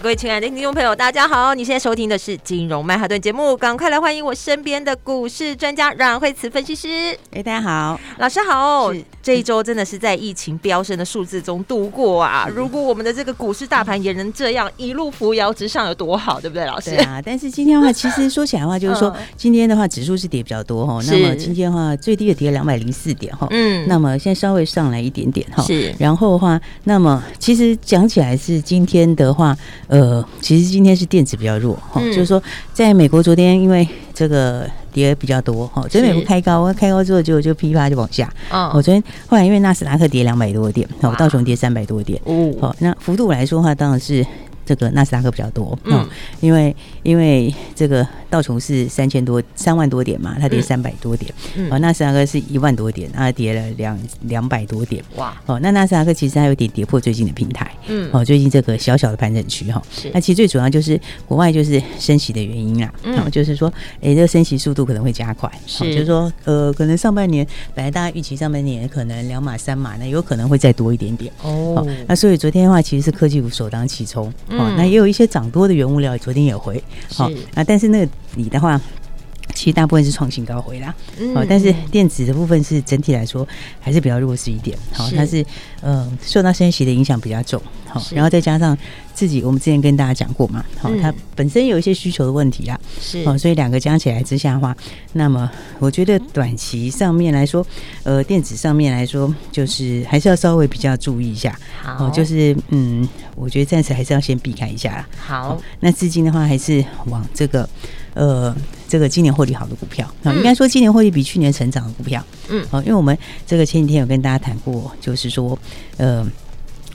各位亲爱的听众朋友，大家好！你现在收听的是《金融曼哈顿》节目，赶快来欢迎我身边的股市专家阮惠慈分析师。哎，大家好，老师好。这一周真的是在疫情飙升的数字中度过啊！如果我们的这个股市大盘也能这样一路扶摇直上，有多好，对不对，老师？对啊。但是今天的话，其实说起来的话，就是说今天的话，指数是跌比较多哈。那么今天的话，最低也跌了两百零四点哈。嗯。那么现在稍微上来一点点哈。是。然后的话，那么其实讲起来是今天的话，呃，其实今天是电子比较弱哈。就是说，在美国昨天因为这个。跌比较多哈，昨天美国开高，开高之后就就噼啪就往下。哦，我昨天后来因为纳斯达克跌两百多点，哦，道琼跌三百多点。哦，好，那幅度来说的话，当然是。这个纳斯达克比较多，嗯，因为因为这个道琼是三千多三万多点嘛，它跌三百多点，嗯，哦，纳斯达克是一万多点，它跌了两两百多点，哇，哦，那纳斯达克其实还有点跌破最近的平台，嗯，哦，最近这个小小的盘整区哈，是，那其实最主要就是国外就是升息的原因啦，嗯，就是说，哎，这个升息速度可能会加快，是，就是说，呃，可能上半年本来大家预期上半年可能两码三码，那有可能会再多一点点，哦，那所以昨天的话其实是科技股首当其冲。哦，那也有一些涨多的原物料，昨天也回，好啊，但是那个你的话，其实大部分是创新高回啦，好，但是电子的部分是整体来说还是比较弱势一点，好，它是呃受到升息的影响比较重，好，然后再加上自己我们之前跟大家讲过嘛，好，它本身有一些需求的问题啊，是，好，所以两个加起来之下的话，那么我觉得短期上面来说，呃，电子上面来说，就是还是要稍微比较注意一下，好，就是嗯。我觉得暂时还是要先避开一下啦。好，那资金的话还是往这个呃这个今年获利好的股票啊，应该说今年获利比去年成长的股票。嗯，好，因为我们这个前几天有跟大家谈过，就是说呃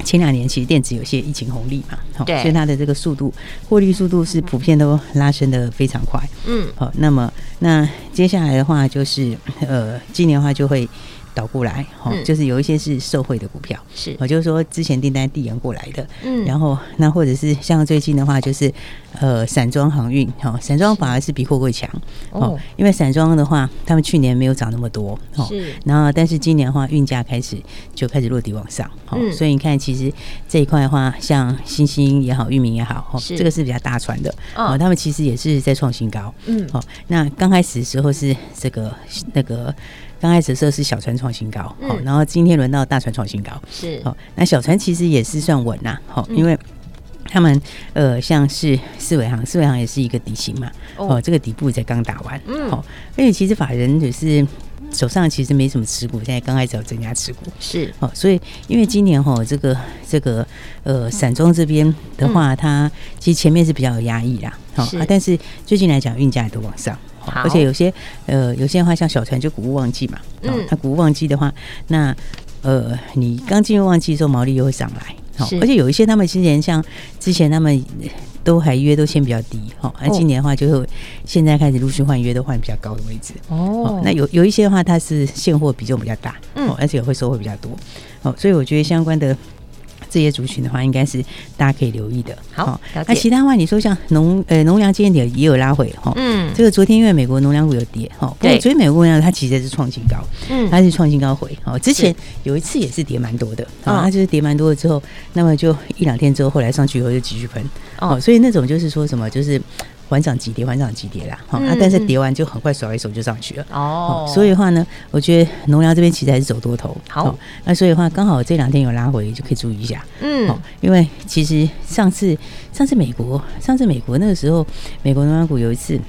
前两年其实电子有些疫情红利嘛，好，所以它的这个速度获利速度是普遍都拉升的非常快。嗯，好，那么那接下来的话就是呃今年的话就会。倒过来，哈，就是有一些是受惠的股票，是，我就是说之前订单递延过来的，嗯，然后那或者是像最近的话，就是呃散装航运，哈，散装反而是比货柜强，哦，因为散装的话，他们去年没有涨那么多，哈，是，然后但是今年的话，运价开始就开始落地往上，嗯，所以你看，其实这一块的话，像星星也好，域名也好，哈，这个是比较大船的，哦，他们其实也是在创新高，嗯，好，那刚开始的时候是这个那个。刚开始的时候是小船创新高，好、嗯，然后今天轮到大船创新高，是，好，那小船其实也是算稳呐，好，因为他们呃像是四维行，四维行也是一个底型嘛，哦，这个底部才刚打完，嗯，好，而且其实法人就是手上其实没什么持股，现在刚开始要增加持股，是，好，所以因为今年哈这个这个呃散装这边的话，它其实前面是比较有压抑啦，好，但是最近来讲运价也都往上。而且有些呃，有些的话像小船就谷物旺季嘛，嗯，它谷物旺季的话，那呃，你刚进入旺季的时候毛利又会上来，好，而且有一些他们今年像之前他们都还约都先比较低，好，那今年的话就会现在开始陆续换约都换比较高的位置，哦，那有有一些的话它是现货比重比较大，嗯，而且会收获比较多，哦，所以我觉得相关的。这些族群的话，应该是大家可以留意的。好，那其他的话，你说像农呃农粮今天也也有拉回哈。嗯，这个昨天因为美国农粮股有跌哈，对，所以美国农粮它其实是创新高，嗯，它是创新高回。哦，之前有一次也是跌蛮多的，啊，它就是跌蛮多了之后，那么就一两天之后，后来上去以后就继续喷。哦，所以那种就是说什么就是。缓涨急跌，缓涨急跌啦，好、嗯，那、啊、但是跌完就很快甩一手就上去了哦。所以的话呢，我觉得农粮这边其实还是走多头。好，那所以的话刚好这两天有拉回，就可以注意一下。嗯，好，因为其实上次上次美国上次美国那个时候，美国农粮股有一次。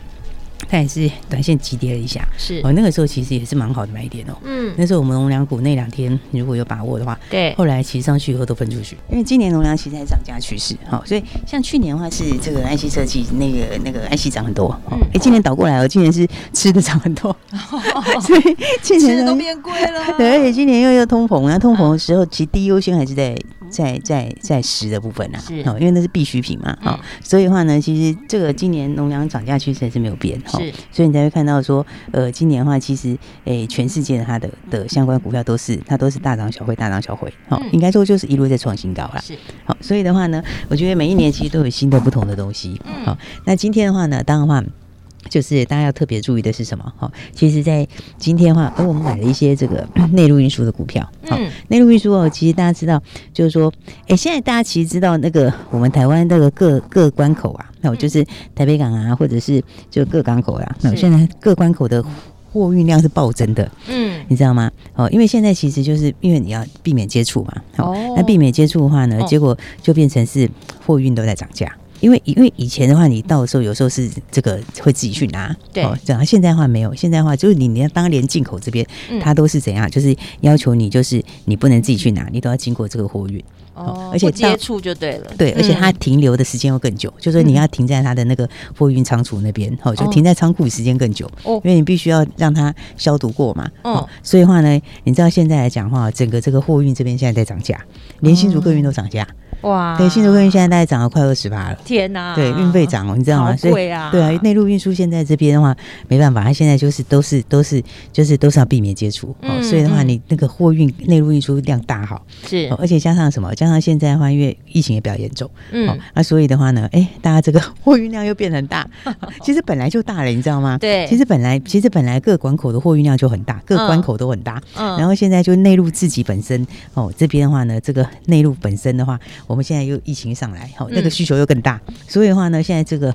它也是短线急跌了一下，是。哦，那个时候其实也是蛮好的买点哦。嗯，那时候我们农粮股那两天如果有把握的话，对，后来骑上去以后都分出去，因为今年农粮其实还涨价趋势，好，所以像去年的话是这个安曦设计那个那个安曦涨很多，嗯，哎，今年倒过来了，今年是吃的涨很多，哦 所以今年都变贵了，对，而且今年又要通膨，那通膨的时候其实第一优先还是在。在在在食的部分啊，是。哦，因为那是必需品嘛，好，所以的话呢，其实这个今年农粮涨价趋势还是没有变，哈，所以你才会看到说，呃，今年的话，其实诶，全世界的它的的相关股票都是它都是大涨小回，大涨小回，好，应该说就是一路在创新高啦，是。好，所以的话呢，我觉得每一年其实都有新的不同的东西，好，那今天的话呢，当然的话。就是大家要特别注意的是什么？哈，其实，在今天的话，而我们买了一些这个 内陆运输的股票。好，内陆运输哦，其实大家知道，就是说，哎，现在大家其实知道那个我们台湾那个各各关口啊，那我就是台北港啊，或者是就各港口啊，那现在各关口的货运量是暴增的。嗯，你知道吗？哦，因为现在其实就是因为你要避免接触嘛。哦，那避免接触的话呢，结果就变成是货运都在涨价。因为因为以前的话，你到的时候有时候是这个会自己去拿，对，这样。现在的话没有，现在的话就是你你要当连进口这边，它都是怎样？就是要求你就是你不能自己去拿，你都要经过这个货运哦，而且接触就对了，对，而且它停留的时间又更久，就是你要停在它的那个货运仓储那边，哦，就停在仓库时间更久，哦，因为你必须要让它消毒过嘛，哦，所以的话呢，你知道现在来讲话，整个这个货运这边现在在涨价，连新竹客运都涨价。哇，对，新竹客运现在大概涨了快二十八了。天哪！对，运费涨了，你知道吗？所以对啊，内陆运输现在这边的话，没办法，它现在就是都是都是就是都是要避免接触，哦，所以的话，你那个货运内陆运输量大好，是，而且加上什么？加上现在的话，因为疫情也比较严重，嗯，那所以的话呢，哎，大家这个 货运量又变得很大。其实本来就大了，你知道吗？对，其实本来其实本来各关口的货运量就很大，各关口都很大，嗯，然后现在就内陆自己本身哦这边的话呢，这个内陆本身的话。我们现在又疫情上来，好，那个需求又更大，所以的话呢，现在这个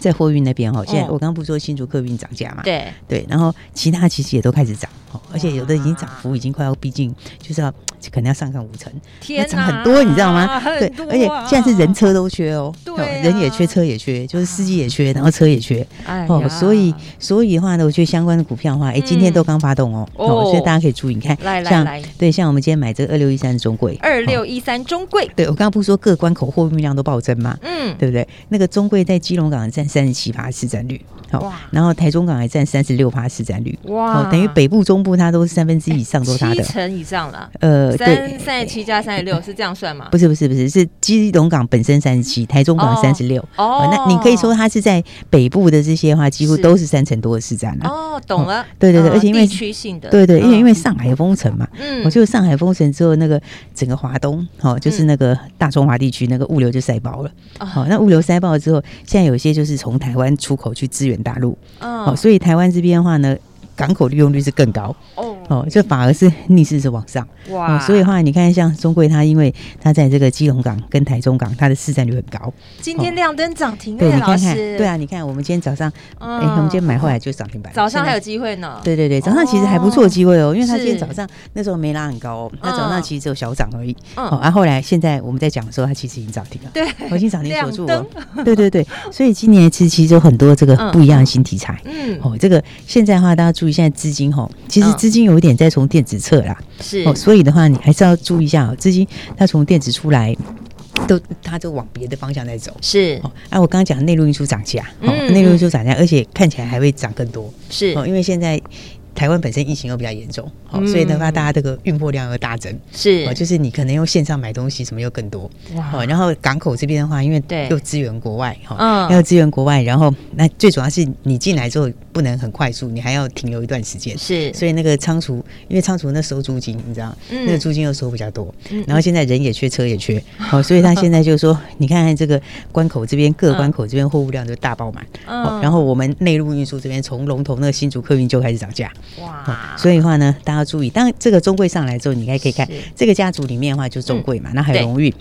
在货运那边哈，现在我刚刚不是说新竹客运涨价嘛，对。对，然后其他其实也都开始涨，而且有的已经涨幅已经快要逼近，就是要。可能要上看五成，天涨很多，你知道吗？对，而且现在是人车都缺哦，对，人也缺，车也缺，就是司机也缺，然后车也缺，哦，所以所以的话呢，我觉得相关的股票的话，哎，今天都刚发动哦，哦，所以大家可以注意，你看，像对，像我们今天买这个二六一三中贵，二六一三中贵，对我刚刚不是说各关口货运量都暴增嘛？嗯，对不对？那个中贵在基隆港占三十七趴市占率，好，然后台中港还占三十六趴市占率，哇，等于北部中部它都是三分之一以上都是它的，七成以上了，呃。三三十七加三十六是这样算吗？不是不是不是，是基隆港本身三十七，台中港三十六。哦，那你可以说它是在北部的这些话，几乎都是三成多的市占了。哦，懂了。对对对，而且因为区性的，对对，因为因为上海封城嘛，嗯，我就上海封城之后，那个整个华东，哦，就是那个大中华地区那个物流就塞爆了。哦，那物流塞爆了之后，现在有些就是从台湾出口去支援大陆。哦，所以台湾这边的话呢。港口利用率是更高哦哦，就反而是逆势是往上。哇，所以的话你看像中贵它，因为它在这个基隆港跟台中港，它的市占率很高。今天亮灯涨停，对，你看看，对啊，你看我们今天早上，哎，我们今天买回来就涨停板，早上还有机会呢。对对对，早上其实还不错的机会哦，因为它今天早上那时候没拉很高哦，它早上其实只有小涨而已。哦，然后后来现在我们在讲的时候，它其实已经涨停了，对，我已经涨停锁住了。对对对，所以今年其实其实有很多这个不一样的新题材。嗯，哦，这个现在的话大家注意。现在资金哦，其实资金有一点在从电子侧啦，是。哦，所以的话你还是要注意一下哦，资金它从电子出来，都它就往别的方向在走，是。哦。啊，我刚刚讲的内陆运输涨价，哦，内陆运输涨价，而且看起来还会涨更多，是。哦，因为现在。台湾本身疫情又比较严重，好，所以的话，大家这个运货量又大增，是，就是你可能用线上买东西什么又更多，哇，然后港口这边的话，因为又支援国外，哈，要支援国外，然后那最主要是你进来之后不能很快速，你还要停留一段时间，是，所以那个仓储，因为仓储那收租金，你知道，那个租金又收比较多，然后现在人也缺，车也缺，好，所以他现在就是说，你看看这个关口这边，各关口这边货物量就大爆满，然后我们内陆运输这边从龙头那个新竹客运就开始涨价。哇，所以的话呢，大家要注意，当这个中贵上来之后，你应该可以看这个家族里面的话，就是中贵嘛，那还有荣运，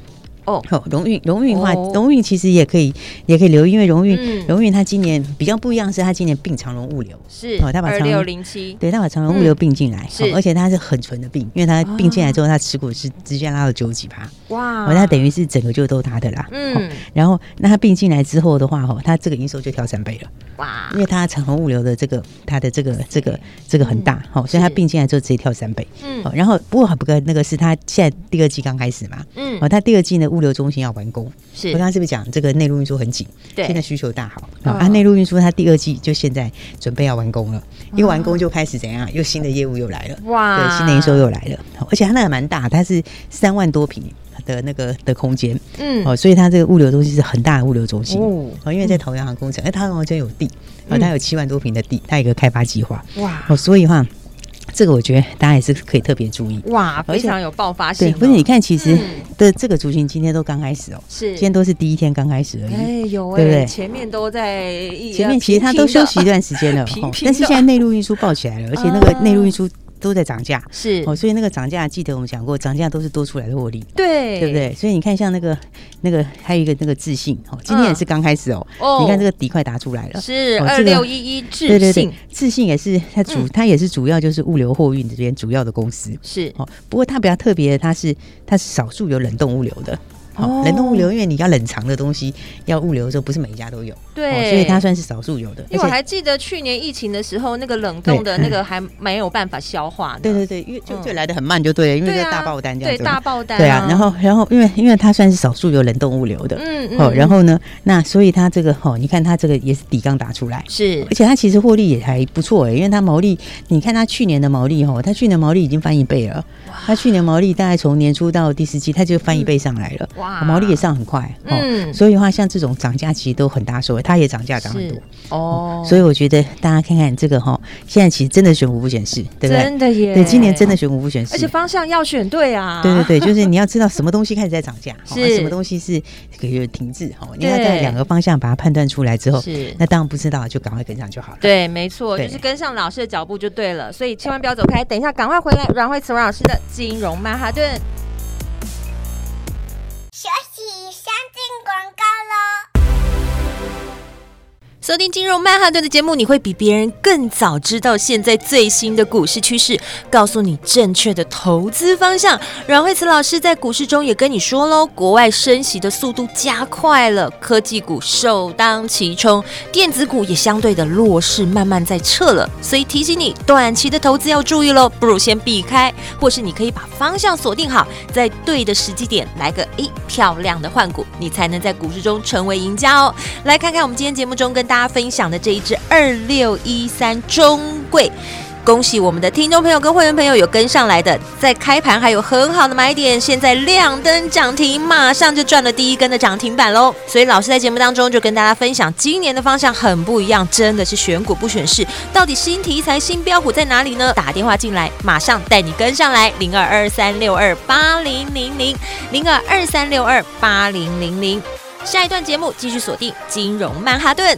哦，好，荣运荣运的话，荣运其实也可以也可以留意，因为荣运荣运它今年比较不一样，是它今年并长荣物流，是哦，它把长荣零七，对，它把长荣物流并进来，是，而且它是很纯的并，因为它并进来之后，它持股是直接拉到九几趴，哇，它等于是整个就都它的啦，嗯，然后那它并进来之后的话，哈，它这个营收就跳三倍了，哇，因为它长荣物流的这个它的这个这个这个很大，哈，所以它并进来之后直接跳三倍，嗯，然后不过不过那个是它现在第二季刚开始嘛，嗯，哦，它第二季呢。物流中心要完工，是。我刚刚是不是讲这个内陆运输很紧？对，现在需求大好、哦、啊！内陆运输它第二季就现在准备要完工了，一完工就开始怎样？又新的业务又来了，哇！对，新的营收又来了，而且它那个蛮大，它是三万多平的那个的空间，嗯，哦，所以它这个物流中心是很大的物流中心。哦，因为在桃园航空城，哎，它完全有地，啊，它有七万多平的地，它有一个开发计划，哇！哦，所以话。这个我觉得大家也是可以特别注意哇，非常有爆发性。对，不是你看，其实的这个族群今天都刚开始哦，是今天都是第一天刚开始而已，哎有，对不对？前面都在前面，其实他都休息一段时间了，但是现在内陆运输爆起来了，而且那个内陆运输。都在涨价，是。哦，所以那个涨价，记得我们讲过，涨价都是多出来的获利，对，对不对？所以你看，像那个那个还有一个那个智信哦，今天也是刚开始哦，哦，你看这个底快打出来了，是二六一一智信，对对对，智信也是它主，它也是主要就是物流货运这边主要的公司，是。哦，不过它比较特别的，它是它是少数有冷冻物流的。哦，冷冻物流，因为你要冷藏的东西要物流的时候，不是每一家都有，对，所以它算是少数有的。因为我还记得去年疫情的时候，那个冷冻的那个还没有办法消化。对对对，因为就就来的很慢，就对了，因为这大爆单这样子。对大爆单。对啊，然后然后因为因为它算是少数有冷冻物流的，嗯嗯。哦，然后呢，那所以它这个哦，你看它这个也是底刚打出来，是，而且它其实获利也还不错哎，因为它毛利，你看它去年的毛利哦，它去年毛利已经翻一倍了。它去年毛利大概从年初到第四季，它就翻一倍上来了，哇，毛利也上很。快，嗯，所以的话，像这种涨价其实都很大所谓，它也涨价涨很多哦。所以我觉得大家看看这个哈，现在其实真的选股不选市，对不对？真的耶，对，今年真的选股不选市，而且方向要选对啊。对对对，就是你要知道什么东西开始在涨价，是什么东西是可以停滞哈。你要在两个方向把它判断出来之后，是那当然不知道就赶快跟上就好了。对，没错，就是跟上老师的脚步就对了。所以千万不要走开，等一下赶快回来，阮慧慈阮老师的金融曼哈顿。收听金融曼哈顿的节目，你会比别人更早知道现在最新的股市趋势，告诉你正确的投资方向。阮慧慈老师在股市中也跟你说喽，国外升息的速度加快了，科技股首当其冲，电子股也相对的弱势慢慢在撤了，所以提醒你，短期的投资要注意喽，不如先避开，或是你可以把方向锁定好，在对的时机点来个一漂亮的换股，你才能在股市中成为赢家哦。来看看我们今天节目中跟大。大家分享的这一支二六一三中贵，恭喜我们的听众朋友跟会员朋友有跟上来的，在开盘还有很好的买点，现在亮灯涨停，马上就赚了第一根的涨停板喽。所以老师在节目当中就跟大家分享，今年的方向很不一样，真的是选股不选市，到底新题材、新标股在哪里呢？打电话进来，马上带你跟上来，零二二三六二八零零零零二二三六二八零零零。下一段节目继续锁定金融曼哈顿。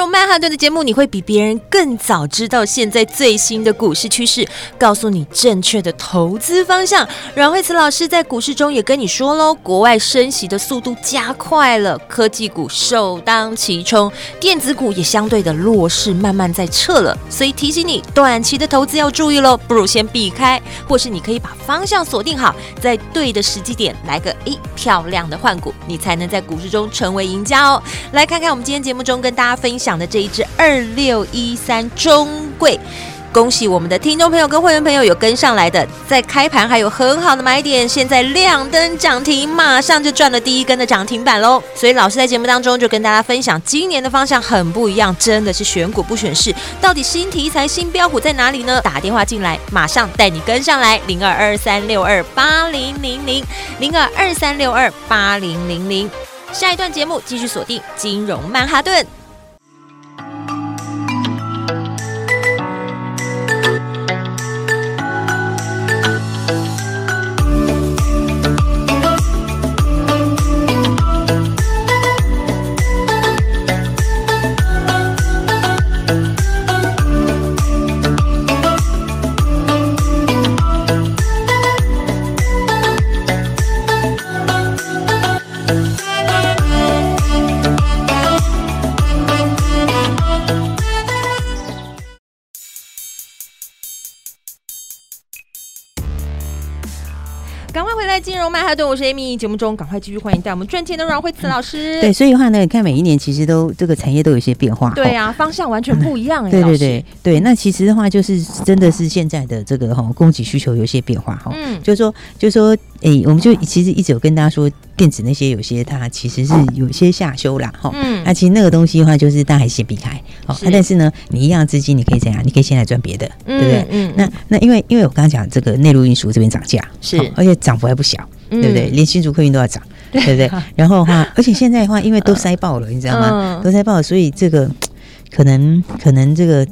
融曼哈顿的节目，你会比别人更早知道现在最新的股市趋势，告诉你正确的投资方向。阮慧慈老师在股市中也跟你说喽，国外升息的速度加快了，科技股首当其冲，电子股也相对的弱势，慢慢在撤了。所以提醒你，短期的投资要注意喽，不如先避开，或是你可以把方向锁定好，在对的时机点来个一漂亮的换股，你才能在股市中成为赢家哦。来看看我们今天节目中跟大家分享讲的这一支二六一三中贵，恭喜我们的听众朋友跟会员朋友有跟上来的，在开盘还有很好的买点，现在亮灯涨停，马上就赚了第一根的涨停板喽。所以老师在节目当中就跟大家分享，今年的方向很不一样，真的是选股不选市，到底新题材、新标股在哪里呢？打电话进来，马上带你跟上来，零二二三六二八零零零零二二三六二八零零零。下一段节目继续锁定金融曼哈顿。金融曼哈顿，我是 Amy。节目中赶快继续欢迎带我们赚钱的阮慧慈老师。对，所以的话呢，你看每一年其实都这个产业都有一些变化。对啊，方向完全不一样。对对对对，那其实的话就是真的是现在的这个哈供给需求有些变化哈。嗯，就是说就是说，哎，我们就其实一直有跟大家说，电子那些有些它其实是有些下修啦哈。嗯，那其实那个东西的话，就是大家还是先避开。好，但是呢，你一样资金你可以怎样？你可以先来赚别的，对不对？嗯，那那因为因为我刚刚讲这个内陆运输这边涨价是，而且涨幅还不小。对不对？连新竹客运都要涨，对不对？然后的话，而且现在的话，因为都塞爆了，你知道吗？都塞爆了，所以这个可能可能这个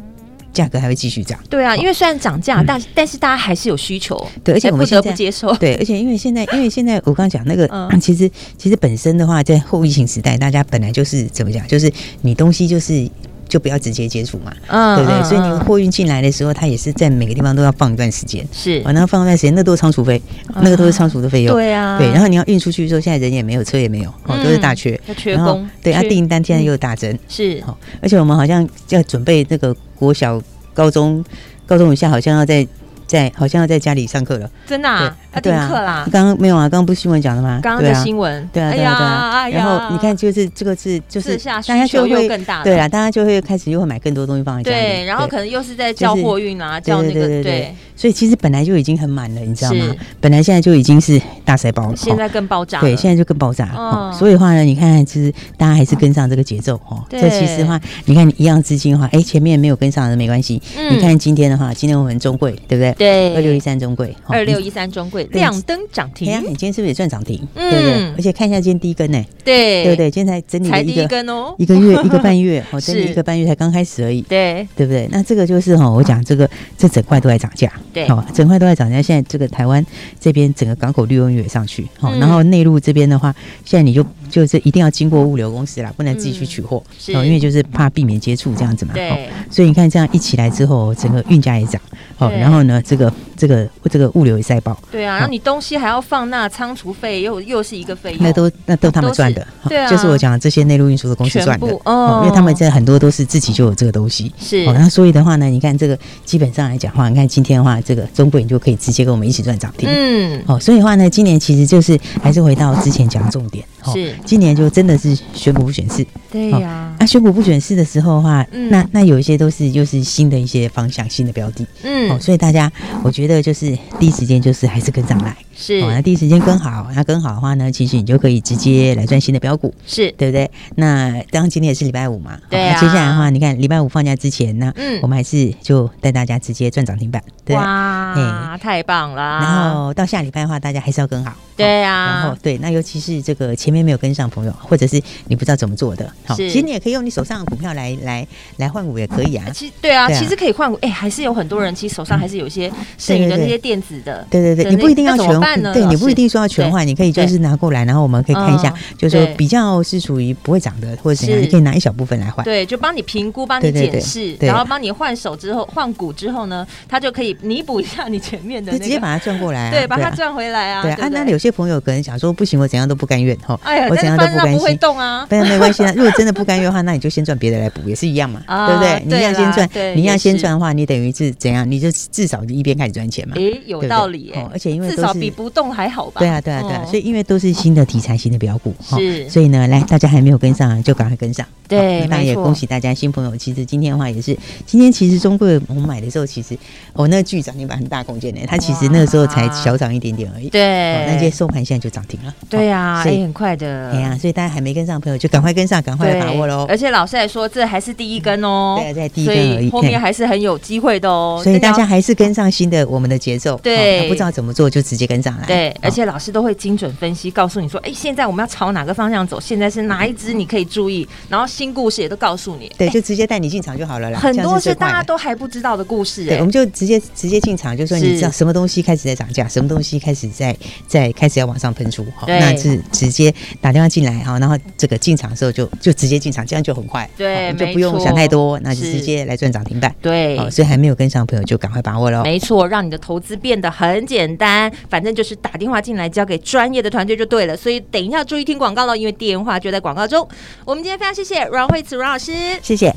价格还会继续涨。对啊，因为虽然涨价，但但是大家还是有需求。对，而且我们不得不接受。对，而且因为现在，因为现在我刚刚讲那个，其实其实本身的话，在后疫情时代，大家本来就是怎么讲，就是你东西就是。就不要直接接触嘛，嗯，对不对？所以你货运进来的时候，它也是在每个地方都要放一段时间，是，完了放一段时间，那都是仓储费，那个都是仓储的费用，对啊，对。然后你要运出去的时候，现在人也没有，车也没有，哦，都是大缺，缺工，对，啊，订单现在又大增，是，哦，而且我们好像要准备那个国小、高中、高中以下，好像要在。在好像要在家里上课了，真的啊？要订课啦？刚刚没有啊？刚刚不是新闻讲的吗？刚刚的新闻，对啊，对啊，对啊。然后你看，就是这个是就是大家就会更大，对啊，大家就会开始又会买更多东西放在家里。对，然后可能又是在叫货运啊，叫那个对。所以其实本来就已经很满了，你知道吗？本来现在就已经是大塞包了，现在更爆炸。对，现在就更爆炸。哦，所以的话呢，你看，其实大家还是跟上这个节奏哦。这其实的话，你看一样资金的话，哎，前面没有跟上的没关系。你看今天的话，今天我们中柜对不对？对，二六一三。中柜二六一三中柜亮灯涨停，你今天是不是也赚涨停？对不对？而且看一下今天第一根呢？对，对不对？今天才整理了一个哦，一个月 一个半月，哦，整理一个半月才刚开始而已，对，对不对？那这个就是哈，我讲这个这整块都在涨价，对，好，整块都在涨价。现在这个台湾这边整个港口利润也上去，好，然后内陆这边的话，现在你就就是一定要经过物流公司啦，不能自己去取货，哦，因为就是怕避免接触这样子嘛，对，所以你看这样一起来之后，整个运价也涨，好，然后呢，这个这个。这个物流也塞爆，对啊，然后你东西还要放那仓储费，又又是一个费用，那都那都他们赚的，对啊，就是我讲的这些内陆运输的公司赚的，哦，因为他们这很多都是自己就有这个东西，是，那所以的话呢，你看这个基本上来讲的话，你看今天的话，这个中国你就可以直接跟我们一起赚涨停，嗯，哦，所以的话呢，今年其实就是还是回到之前讲的重点，是，今年就真的是选股不选市，对呀，那选股不选市的时候的话，那那有一些都是就是新的一些方向、新的标的，嗯，哦，所以大家我觉得就是。第一时间就是还是跟上来，是，那第一时间跟好，那跟好的话呢，其实你就可以直接来赚新的标股，是对不对？那当然今天也是礼拜五嘛，对啊。接下来的话，你看礼拜五放假之前呢，嗯，我们还是就带大家直接赚涨停板，对，哇，太棒了。然后到下礼拜的话，大家还是要跟好，对啊。然后对，那尤其是这个前面没有跟上朋友，或者是你不知道怎么做的，好，其实你也可以用你手上的股票来来来换股也可以啊。其实对啊，其实可以换股，哎，还是有很多人其实手上还是有一些剩余的那些电子的，对对对，你不一定要全换呢？对，你不一定说要全换，你可以就是拿过来，然后我们可以看一下，就是说比较是属于不会长的或者怎样，你可以拿一小部分来换。对，就帮你评估，帮你检视，然后帮你换手之后换骨之后呢，它就可以弥补一下你前面的。就直接把它转过来，对，把它转回来啊。对啊，那有些朋友可能想说，不行，我怎样都不甘愿哈，我怎样都不甘心。不会动 啊，没关系啊。如果真的不甘愿的话，那你就先赚别的来补，也是一样嘛，对不对？你一样先赚，你一样先赚的话，你等于是怎样？你就至少一边开始赚钱嘛。诶，有道理诶，而且因为至少比不动还好吧？对啊，对啊，对啊。所以因为都是新的题材、新的标股，是，所以呢，来大家还没有跟上，就赶快跟上。对，那也恭喜大家新朋友。其实今天的话也是，今天其实中贵我们买的时候，其实哦，那个巨涨停板很大空间呢，它其实那个时候才小涨一点点而已。对，那些收盘现在就涨停了。对呀，所以很快的。对呀，所以大家还没跟上的朋友就赶快跟上，赶快来把握喽。而且老师还说，这还是第一根哦。对，在第一根而已，后面还是很有机会的哦。所以大家还是跟上新的我们的节奏。对，不知道怎么做就直接跟上来。对，而且老师都会精准分析，告诉你说，哎，现在我们要朝哪个方向走？现在是哪一支你可以注意？然后新故事也都告诉你。对，就直接带你进场就好了啦。很多是大家都还不知道的故事。对，我们就直接直接进场，就说你知道什么东西开始在涨价，什么东西开始在在开始要往上喷出，好，那是直接打电话进来哈，然后这个进场的时候就就直接进场，这样就很快，对，就不用想太多，那就直接来赚涨停板。对，所以还没有跟上的朋友就赶快把握喽。没错，让你你的投资变得很简单，反正就是打电话进来交给专业的团队就对了。所以等一下注意听广告喽，因为电话就在广告中。我们今天非常谢谢阮慧慈阮老师，谢谢。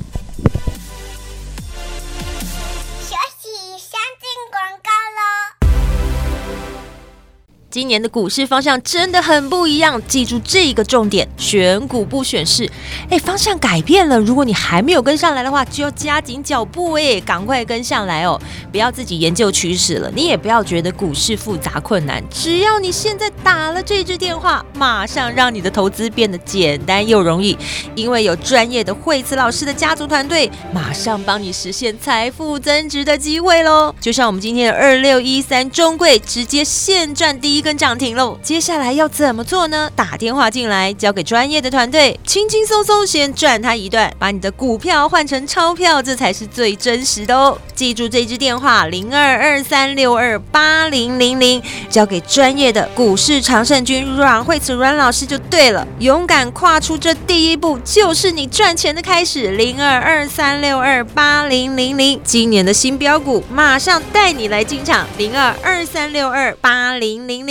今年的股市方向真的很不一样，记住这个重点：选股不选市。哎，方向改变了，如果你还没有跟上来的话，就要加紧脚步哎，赶快跟上来哦！不要自己研究趋势了，你也不要觉得股市复杂困难，只要你现在打了这支电话，马上让你的投资变得简单又容易，因为有专业的惠慈老师的家族团队，马上帮你实现财富增值的机会喽！就像我们今天的二六一三中贵，直接现赚第一。跟涨停喽，接下来要怎么做呢？打电话进来，交给专业的团队，轻轻松松先赚他一段，把你的股票换成钞票，这才是最真实的哦。记住这支电话零二二三六二八零零零，交给专业的股市常胜军阮慧慈阮老师就对了。勇敢跨出这第一步，就是你赚钱的开始。零二二三六二八零零零，今年的新标股马上带你来进场。零二二三六二八零零零。